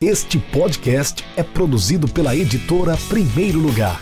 Este podcast é produzido pela editora Primeiro Lugar.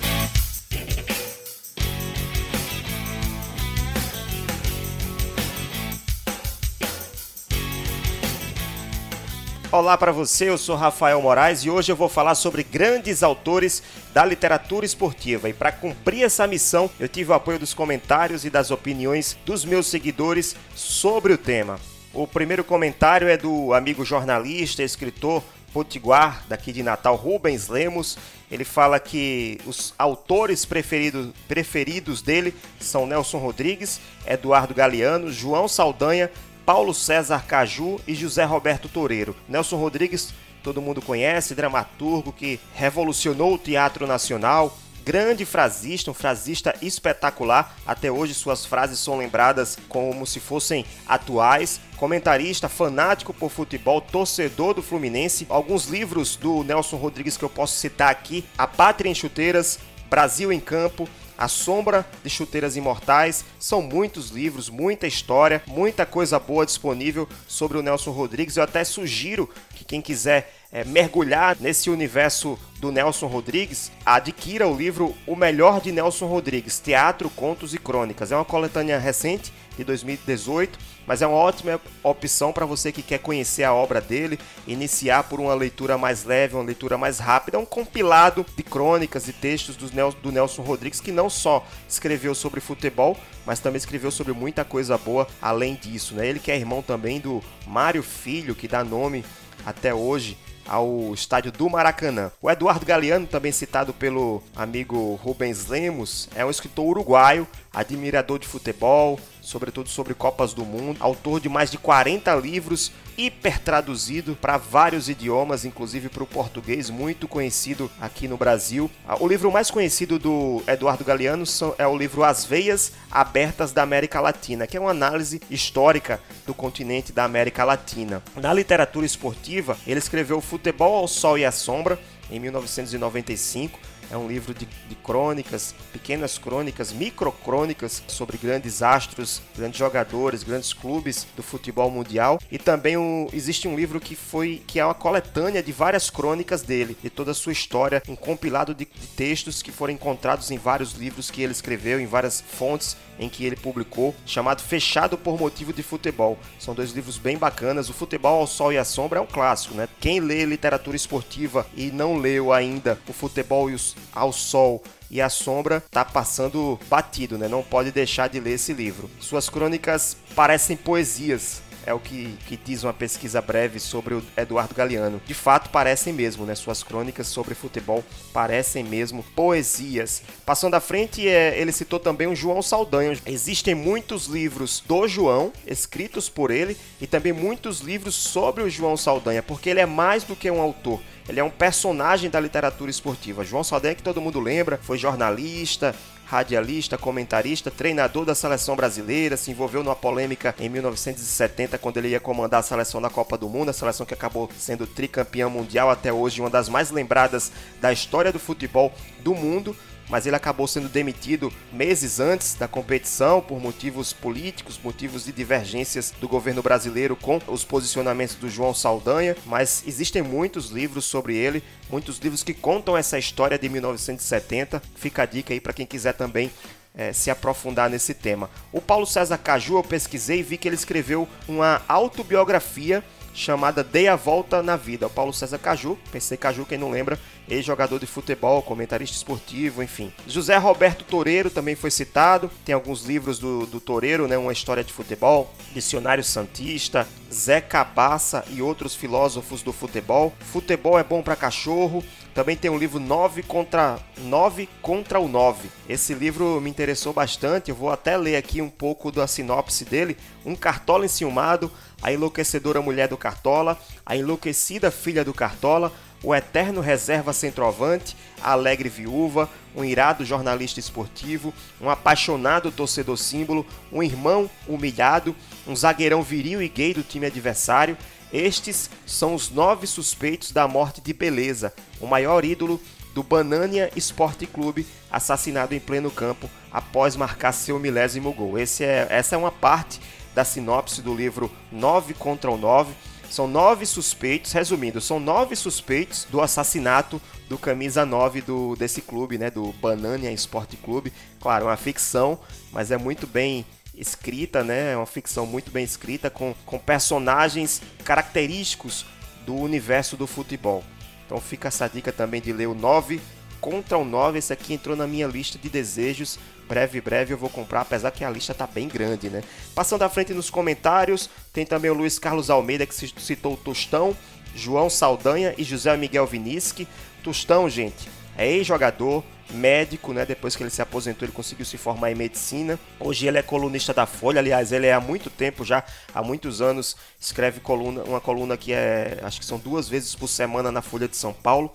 Olá para você, eu sou Rafael Moraes e hoje eu vou falar sobre grandes autores da literatura esportiva. E para cumprir essa missão, eu tive o apoio dos comentários e das opiniões dos meus seguidores sobre o tema. O primeiro comentário é do amigo jornalista, escritor Potiguar, daqui de Natal, Rubens Lemos. Ele fala que os autores preferidos, preferidos dele são Nelson Rodrigues, Eduardo Galeano, João Saldanha, Paulo César Caju e José Roberto Toureiro. Nelson Rodrigues, todo mundo conhece, dramaturgo que revolucionou o teatro nacional, grande frasista, um frasista espetacular. Até hoje suas frases são lembradas como se fossem atuais. Comentarista, fanático por futebol, torcedor do Fluminense. Alguns livros do Nelson Rodrigues que eu posso citar aqui: A Pátria em Chuteiras, Brasil em Campo, a Sombra de Chuteiras Imortais. São muitos livros, muita história, muita coisa boa disponível sobre o Nelson Rodrigues. Eu até sugiro que quem quiser é, mergulhar nesse universo do Nelson Rodrigues, adquira o livro O Melhor de Nelson Rodrigues: Teatro, Contos e Crônicas. É uma coletânea recente de 2018, mas é uma ótima opção para você que quer conhecer a obra dele, iniciar por uma leitura mais leve, uma leitura mais rápida. É um compilado de crônicas e textos do Nelson Rodrigues que não só escreveu sobre futebol, mas também escreveu sobre muita coisa boa além disso. Né? Ele que é irmão também do Mário Filho, que dá nome até hoje ao estádio do Maracanã. O Eduardo Galeano, também citado pelo amigo Rubens Lemos, é um escritor uruguaio, admirador de futebol, sobretudo sobre Copas do Mundo, autor de mais de 40 livros, hiper traduzido para vários idiomas, inclusive para o português, muito conhecido aqui no Brasil. Ah, o livro mais conhecido do Eduardo Galeano é o livro As Veias Abertas da América Latina, que é uma análise histórica do continente da América Latina. Na literatura esportiva, ele escreveu Futebol ao Sol e à Sombra, em 1995 é um livro de, de crônicas, pequenas crônicas, microcrônicas sobre grandes astros, grandes jogadores, grandes clubes do futebol mundial. E também um, existe um livro que foi que é uma coletânea de várias crônicas dele, de toda a sua história, um compilado de, de textos que foram encontrados em vários livros que ele escreveu, em várias fontes em que ele publicou, chamado Fechado por Motivo de Futebol. São dois livros bem bacanas. O Futebol ao Sol e à Sombra é um clássico, né? Quem lê literatura esportiva e não leu ainda o Futebol ao Sol e a sombra tá passando batido, né? Não pode deixar de ler esse livro. Suas crônicas parecem poesias, é o que, que diz uma pesquisa breve sobre o Eduardo Galeano. De fato, parecem mesmo, né? Suas crônicas sobre futebol parecem mesmo poesias. Passando à frente, é, ele citou também o João Saldanha. Existem muitos livros do João, escritos por ele, e também muitos livros sobre o João Saldanha, porque ele é mais do que um autor. Ele é um personagem da literatura esportiva. João Saldanha, que todo mundo lembra, foi jornalista, radialista, comentarista, treinador da seleção brasileira, se envolveu numa polêmica em 1970 quando ele ia comandar a seleção da Copa do Mundo, a seleção que acabou sendo tricampeã mundial até hoje, uma das mais lembradas da história do futebol do mundo mas ele acabou sendo demitido meses antes da competição por motivos políticos, motivos de divergências do governo brasileiro com os posicionamentos do João Saldanha. Mas existem muitos livros sobre ele, muitos livros que contam essa história de 1970. Fica a dica aí para quem quiser também é, se aprofundar nesse tema. O Paulo César Caju, eu pesquisei e vi que ele escreveu uma autobiografia chamada Dei a Volta na Vida. O Paulo César Caju, pensei Caju, quem não lembra, ex-jogador de futebol, comentarista esportivo, enfim. José Roberto Toreiro também foi citado, tem alguns livros do, do Toreiro, né, uma história de futebol, Dicionário Santista, Zé Cabaça e outros filósofos do futebol. Futebol é bom para cachorro, também tem o livro 9 contra 9 contra o 9. Esse livro me interessou bastante, eu vou até ler aqui um pouco da sinopse dele. Um cartola enciumado, a enlouquecedora mulher do Cartola, a enlouquecida filha do Cartola, o eterno reserva centroavante, a alegre viúva, um irado jornalista esportivo, um apaixonado torcedor símbolo, um irmão humilhado, um zagueirão viril e gay do time adversário. Estes são os nove suspeitos da morte de Beleza, o maior ídolo do Banania Esporte Clube, assassinado em pleno campo após marcar seu milésimo gol. É, essa é uma parte da sinopse do livro 9 contra o 9. São nove suspeitos, resumindo, são nove suspeitos do assassinato do camisa 9 do, desse clube, né, do Banania Esporte Clube. Claro, é uma ficção, mas é muito bem escrita, né? É uma ficção muito bem escrita com, com personagens característicos do universo do futebol. Então fica essa dica também de ler o 9 contra o 9. Esse aqui entrou na minha lista de desejos. Breve, breve eu vou comprar, apesar que a lista tá bem grande, né? Passando à frente nos comentários, tem também o Luiz Carlos Almeida que citou o Tostão, João Saldanha e José Miguel Vinisque. Tostão, gente, é ex-jogador, médico, né? Depois que ele se aposentou, ele conseguiu se formar em medicina. Hoje ele é colunista da Folha, aliás, ele é há muito tempo já, há muitos anos, escreve coluna, uma coluna que é, acho que são duas vezes por semana na Folha de São Paulo.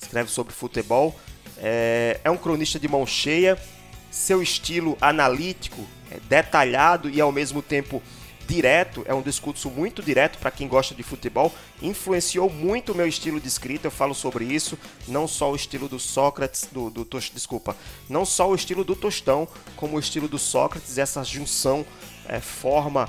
Escreve sobre futebol. É, é um cronista de mão cheia. Seu estilo analítico, é detalhado e ao mesmo tempo direto, é um discurso muito direto para quem gosta de futebol, influenciou muito o meu estilo de escrita, eu falo sobre isso, não só o estilo do Sócrates, do, do desculpa, não só o estilo do Tostão, como o estilo do Sócrates, essa junção é, forma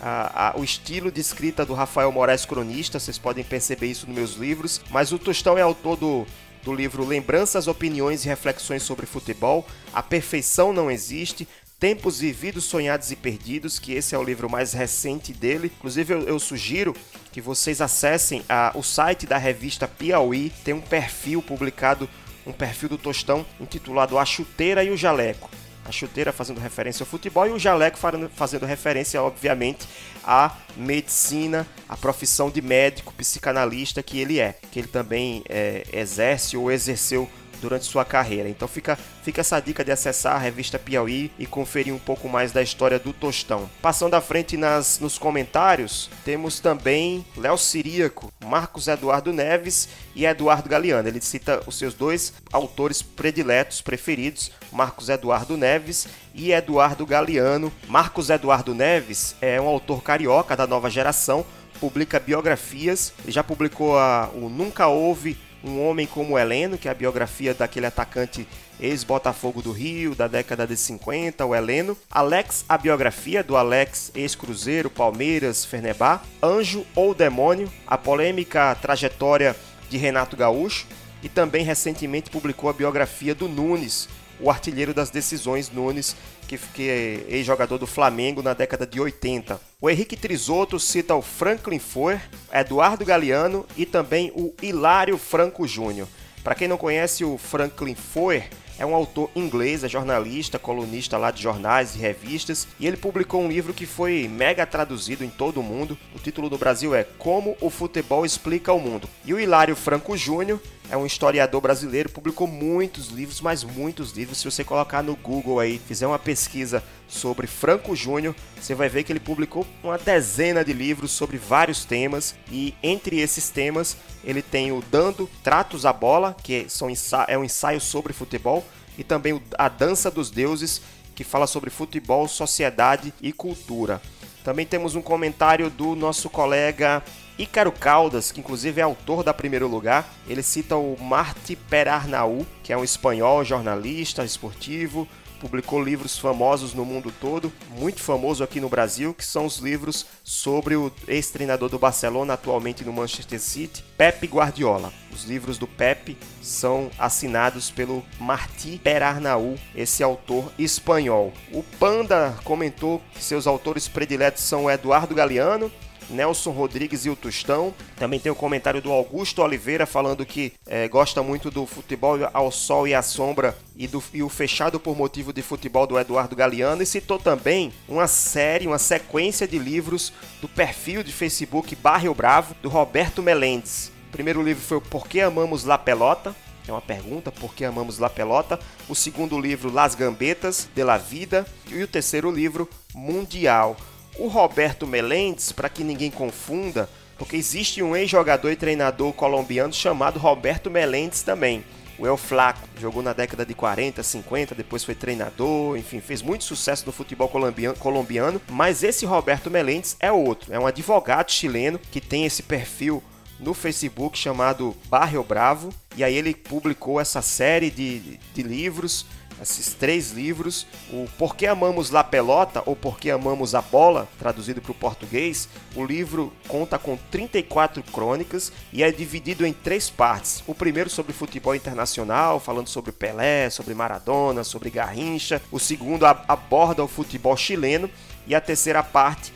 a, a, o estilo de escrita do Rafael Moraes Cronista, vocês podem perceber isso nos meus livros, mas o Tostão é autor do, do livro Lembranças, Opiniões e Reflexões sobre Futebol, A Perfeição Não Existe, Tempos Vividos, Sonhados e Perdidos, que esse é o livro mais recente dele. Inclusive, eu, eu sugiro que vocês acessem a, o site da revista Piauí, tem um perfil publicado, um perfil do Tostão, intitulado A Chuteira e o Jaleco. A chuteira fazendo referência ao futebol e o jaleco fazendo referência, obviamente, à medicina, à profissão de médico, psicanalista que ele é, que ele também é, exerce ou exerceu durante sua carreira. Então fica, fica essa dica de acessar a revista Piauí e conferir um pouco mais da história do Tostão. Passando à frente nas, nos comentários, temos também Léo Siríaco, Marcos Eduardo Neves e Eduardo Galeano. Ele cita os seus dois autores prediletos, preferidos, Marcos Eduardo Neves e Eduardo Galeano. Marcos Eduardo Neves é um autor carioca da nova geração, publica biografias, já publicou a, o Nunca Houve um Homem como Heleno, que é a biografia daquele atacante ex-Botafogo do Rio, da década de 50, o Heleno. Alex, a biografia do Alex, ex-Cruzeiro, Palmeiras, Fernebar. Anjo ou Demônio, a polêmica trajetória de Renato Gaúcho. E também recentemente publicou a biografia do Nunes, o artilheiro das decisões Nunes, que, que é ex-jogador do Flamengo na década de 80. O Henrique Trisotto cita o Franklin Foer, Eduardo Galeano e também o Hilário Franco Júnior. Para quem não conhece o Franklin Foer, é um autor inglês, é jornalista, colunista lá de jornais e revistas, e ele publicou um livro que foi mega traduzido em todo o mundo. O título do Brasil é Como o Futebol Explica o Mundo. E o Hilário Franco Júnior é um historiador brasileiro, publicou muitos livros, mas muitos livros. Se você colocar no Google aí, fizer uma pesquisa sobre Franco Júnior, você vai ver que ele publicou uma dezena de livros sobre vários temas e entre esses temas ele tem o Dando Tratos à Bola, que são é um ensaio sobre futebol, e também A Dança dos Deuses, que fala sobre futebol, sociedade e cultura. Também temos um comentário do nosso colega Ícaro Caldas, que inclusive é autor da Primeiro Lugar. Ele cita o Marti Perarnau, que é um espanhol jornalista esportivo, publicou livros famosos no mundo todo, muito famoso aqui no Brasil, que são os livros sobre o ex-treinador do Barcelona, atualmente no Manchester City, Pepe Guardiola. Os livros do Pepe são assinados pelo Martí Perarnau, esse autor espanhol. O Panda comentou que seus autores prediletos são Eduardo Galeano, Nelson Rodrigues e o Tostão. Também tem o comentário do Augusto Oliveira falando que é, gosta muito do futebol ao sol e à sombra e, do, e o fechado por motivo de futebol do Eduardo Galeano. E citou também uma série, uma sequência de livros do perfil de Facebook Barrio Bravo, do Roberto Melendes. O primeiro livro foi o Por que Amamos La Pelota, é uma pergunta, por que amamos La Pelota? O segundo livro, Las Gambetas de la Vida. E o terceiro livro, Mundial. O Roberto Melendes, para que ninguém confunda, porque existe um ex-jogador e treinador colombiano chamado Roberto Melendes também. O El Flaco jogou na década de 40, 50, depois foi treinador, enfim, fez muito sucesso no futebol colombiano. Mas esse Roberto Melendes é outro, é um advogado chileno que tem esse perfil no Facebook chamado Barrio Bravo. E aí ele publicou essa série de, de livros esses três livros. O Por que Amamos La Pelota ou Por que Amamos a Bola, traduzido para o português. O livro conta com 34 crônicas e é dividido em três partes. O primeiro sobre futebol internacional, falando sobre Pelé, sobre Maradona, sobre Garrincha. O segundo aborda o futebol chileno e a terceira parte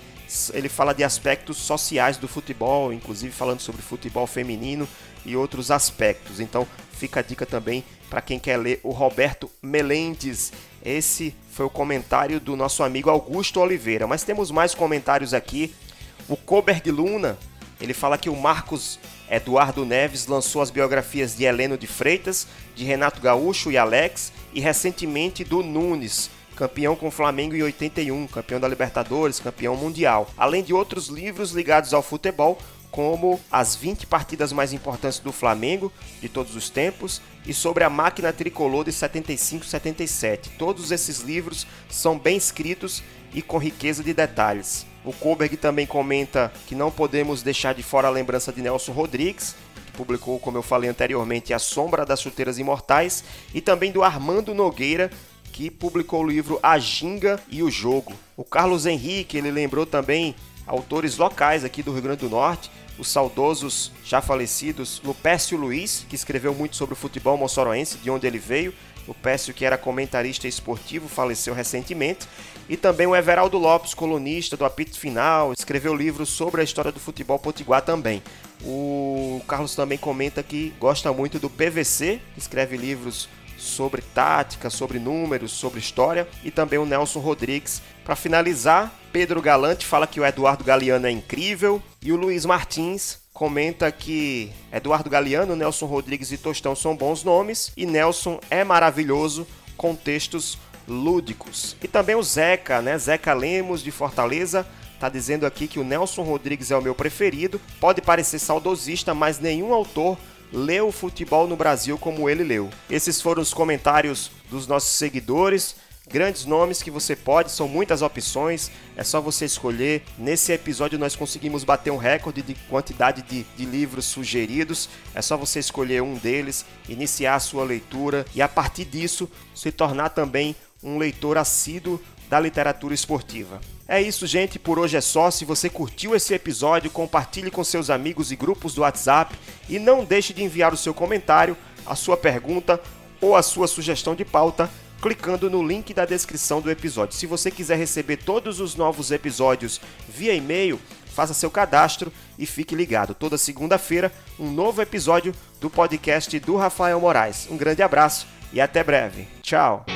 ele fala de aspectos sociais do futebol, inclusive falando sobre futebol feminino e outros aspectos. Então fica a dica também para quem quer ler o Roberto Melendes. Esse foi o comentário do nosso amigo Augusto Oliveira. Mas temos mais comentários aqui. O Coberg Luna, ele fala que o Marcos Eduardo Neves lançou as biografias de Heleno de Freitas, de Renato Gaúcho e Alex, e recentemente do Nunes, campeão com o Flamengo em 81, campeão da Libertadores, campeão mundial, além de outros livros ligados ao futebol, como as 20 partidas mais importantes do Flamengo de todos os tempos e sobre a máquina tricolor de 75-77. Todos esses livros são bem escritos e com riqueza de detalhes. O Koberg também comenta que não podemos deixar de fora a lembrança de Nelson Rodrigues, que publicou, como eu falei anteriormente, A Sombra das Chuteiras Imortais, e também do Armando Nogueira, que publicou o livro A Ginga e o Jogo. O Carlos Henrique, ele lembrou também autores locais aqui do Rio Grande do Norte, os saudosos, já falecidos, Lupécio Luiz, que escreveu muito sobre o futebol moçoroense, de onde ele veio, Lupécio que era comentarista esportivo, faleceu recentemente, e também o Everaldo Lopes, colunista do Apito Final, escreveu livros sobre a história do futebol potiguar também. O Carlos também comenta que gosta muito do PVC, que escreve livros sobre tática, sobre números, sobre história, e também o Nelson Rodrigues. Para finalizar, Pedro Galante fala que o Eduardo Galeano é incrível e o Luiz Martins comenta que Eduardo Galeano, Nelson Rodrigues e Tostão são bons nomes e Nelson é maravilhoso com textos lúdicos. E também o Zeca, né? Zeca Lemos de Fortaleza Tá dizendo aqui que o Nelson Rodrigues é o meu preferido. Pode parecer saudosista, mas nenhum autor leu o futebol no Brasil como ele leu. Esses foram os comentários dos nossos seguidores. Grandes nomes que você pode, são muitas opções, é só você escolher. Nesse episódio nós conseguimos bater um recorde de quantidade de, de livros sugeridos. É só você escolher um deles, iniciar a sua leitura e a partir disso se tornar também um leitor assíduo da literatura esportiva. É isso, gente. Por hoje é só. Se você curtiu esse episódio, compartilhe com seus amigos e grupos do WhatsApp e não deixe de enviar o seu comentário, a sua pergunta ou a sua sugestão de pauta clicando no link da descrição do episódio. Se você quiser receber todos os novos episódios via e-mail, faça seu cadastro e fique ligado. Toda segunda-feira, um novo episódio do podcast do Rafael Moraes. Um grande abraço e até breve. Tchau.